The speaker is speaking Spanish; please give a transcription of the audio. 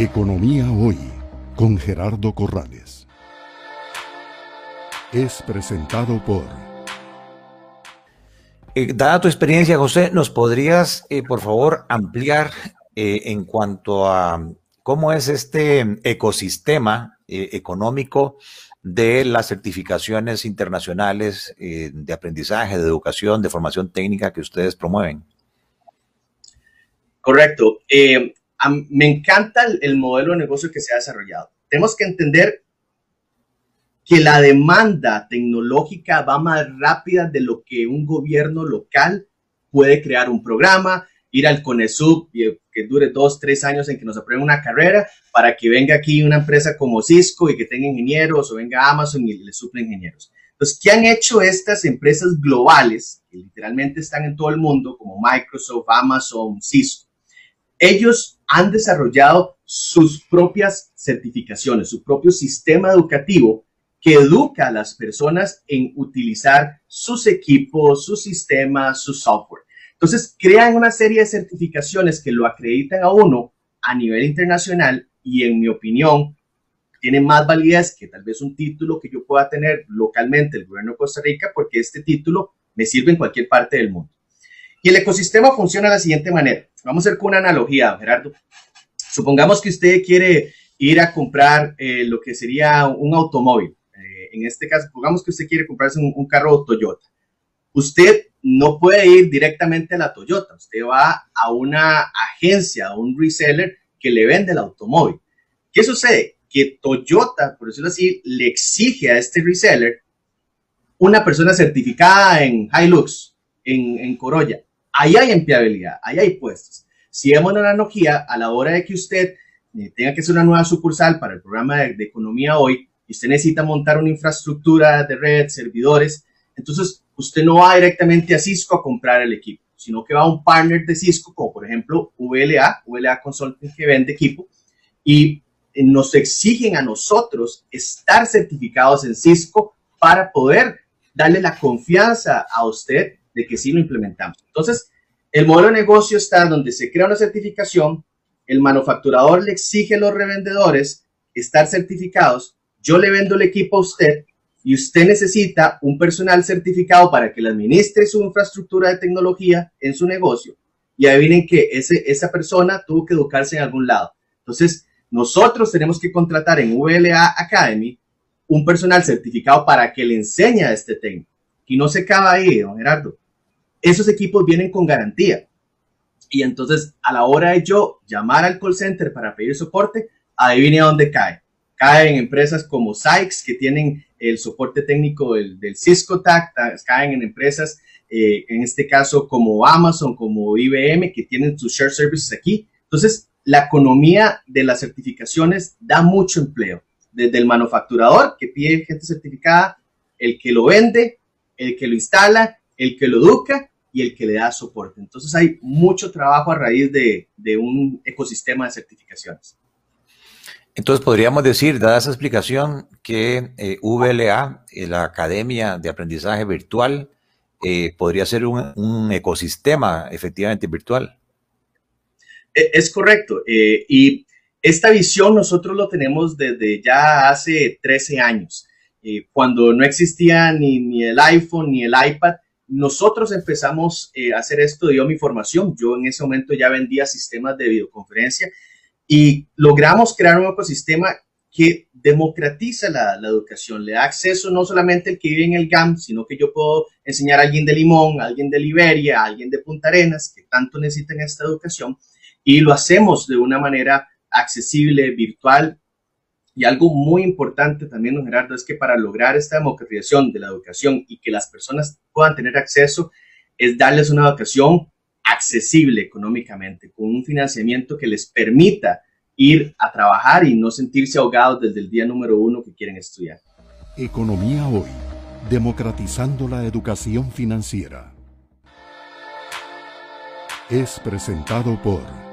Economía Hoy con Gerardo Corrales. Es presentado por... Eh, dada tu experiencia, José, ¿nos podrías, eh, por favor, ampliar eh, en cuanto a cómo es este ecosistema económico de las certificaciones internacionales de aprendizaje, de educación, de formación técnica que ustedes promueven? Correcto me encanta el, modelo de negocio que se ha desarrollado. Tenemos que entender que la demanda tecnológica va más rápida de lo que un gobierno local puede crear un programa, ir al CONESUB, que dure dos, tres años en que nos aprueben una carrera, para que venga aquí una empresa como Cisco y que tenga ingenieros, o venga Amazon y le suple ingenieros. Entonces, ¿qué han hecho estas empresas globales, que literalmente están en todo el mundo, como Microsoft, Amazon, Cisco? Ellos han desarrollado sus propias certificaciones, su propio sistema educativo que educa a las personas en utilizar sus equipos, sus sistemas, su software. Entonces, crean una serie de certificaciones que lo acreditan a uno a nivel internacional y en mi opinión, tiene más validez que tal vez un título que yo pueda tener localmente el gobierno de Costa Rica, porque este título me sirve en cualquier parte del mundo. Y el ecosistema funciona de la siguiente manera. Vamos a hacer con una analogía, Gerardo. Supongamos que usted quiere ir a comprar eh, lo que sería un automóvil. Eh, en este caso, supongamos que usted quiere comprarse un, carro Toyota. Usted no puede ir directamente a la Toyota. Usted va a una agencia, a un reseller que le vende el automóvil. ¿Qué sucede? Que Toyota, por decirlo así, le exige a este reseller una persona certificada en Hilux, en, en Corolla ahí hay empleabilidad, ahí hay puestos. Si vemos una analogía, a la hora de que usted eh, tenga que hacer una nueva sucursal para el programa de, economía hoy, y usted necesita montar una infraestructura de red, servidores, entonces usted no va directamente a Cisco a comprar el equipo, sino que va a un partner de Cisco, como por ejemplo VLA, VLA Consulting que vende equipo, y eh, nos exigen a nosotros estar certificados en Cisco para poder darle la confianza a usted de que sí lo implementamos. Entonces, el modelo de negocio está donde se crea una certificación, el manufacturador le exige a los revendedores estar certificados, yo le vendo el equipo a usted y usted necesita un personal certificado para que le administre su infraestructura de tecnología en su negocio. Y adivinen que esa persona tuvo que educarse en algún lado. Entonces, nosotros tenemos que contratar en VLA Academy un personal certificado para que le enseñe este técnico. Y no se acaba ahí, don Gerardo esos equipos vienen con garantía. Y entonces, a la hora de yo llamar al call center para pedir soporte, adivine dónde cae. Cae en empresas como Sykes, que tienen el soporte técnico del, Cisco TAC, caen en empresas, eh, en este caso, como Amazon, como IBM, que tienen sus share services aquí. Entonces, la economía de las certificaciones da mucho empleo. Desde el manufacturador, que pide gente certificada, el que lo vende, el que lo instala, el que lo educa y el que le da soporte. Entonces hay mucho trabajo a raíz de, un ecosistema de certificaciones. Entonces podríamos decir, dada esa explicación, que eh, VLA, eh, la Academia de Aprendizaje Virtual, eh, podría ser un, ecosistema efectivamente virtual. E, es correcto. y esta visión nosotros lo tenemos desde ya hace 13 años, cuando no existía ni, ni el iPhone ni el iPad nosotros empezamos eh, a hacer esto, dio mi formación. Yo en ese momento ya vendía sistemas de videoconferencia y logramos crear un ecosistema que democratiza la, educación, le da acceso no solamente al que vive en el GAM, sino que yo puedo enseñar a alguien de Limón, a alguien de Liberia, a alguien de Punta Arenas, que tanto necesitan esta educación, y lo hacemos de una manera accesible, virtual, y algo muy importante también, don Gerardo, es que para lograr esta democratización de la educación y que las personas puedan tener acceso, es darles una educación accesible económicamente, con un financiamiento que les permita ir a trabajar y no sentirse ahogados desde el día número uno que quieren estudiar. Economía hoy, democratizando la educación financiera. Es presentado por...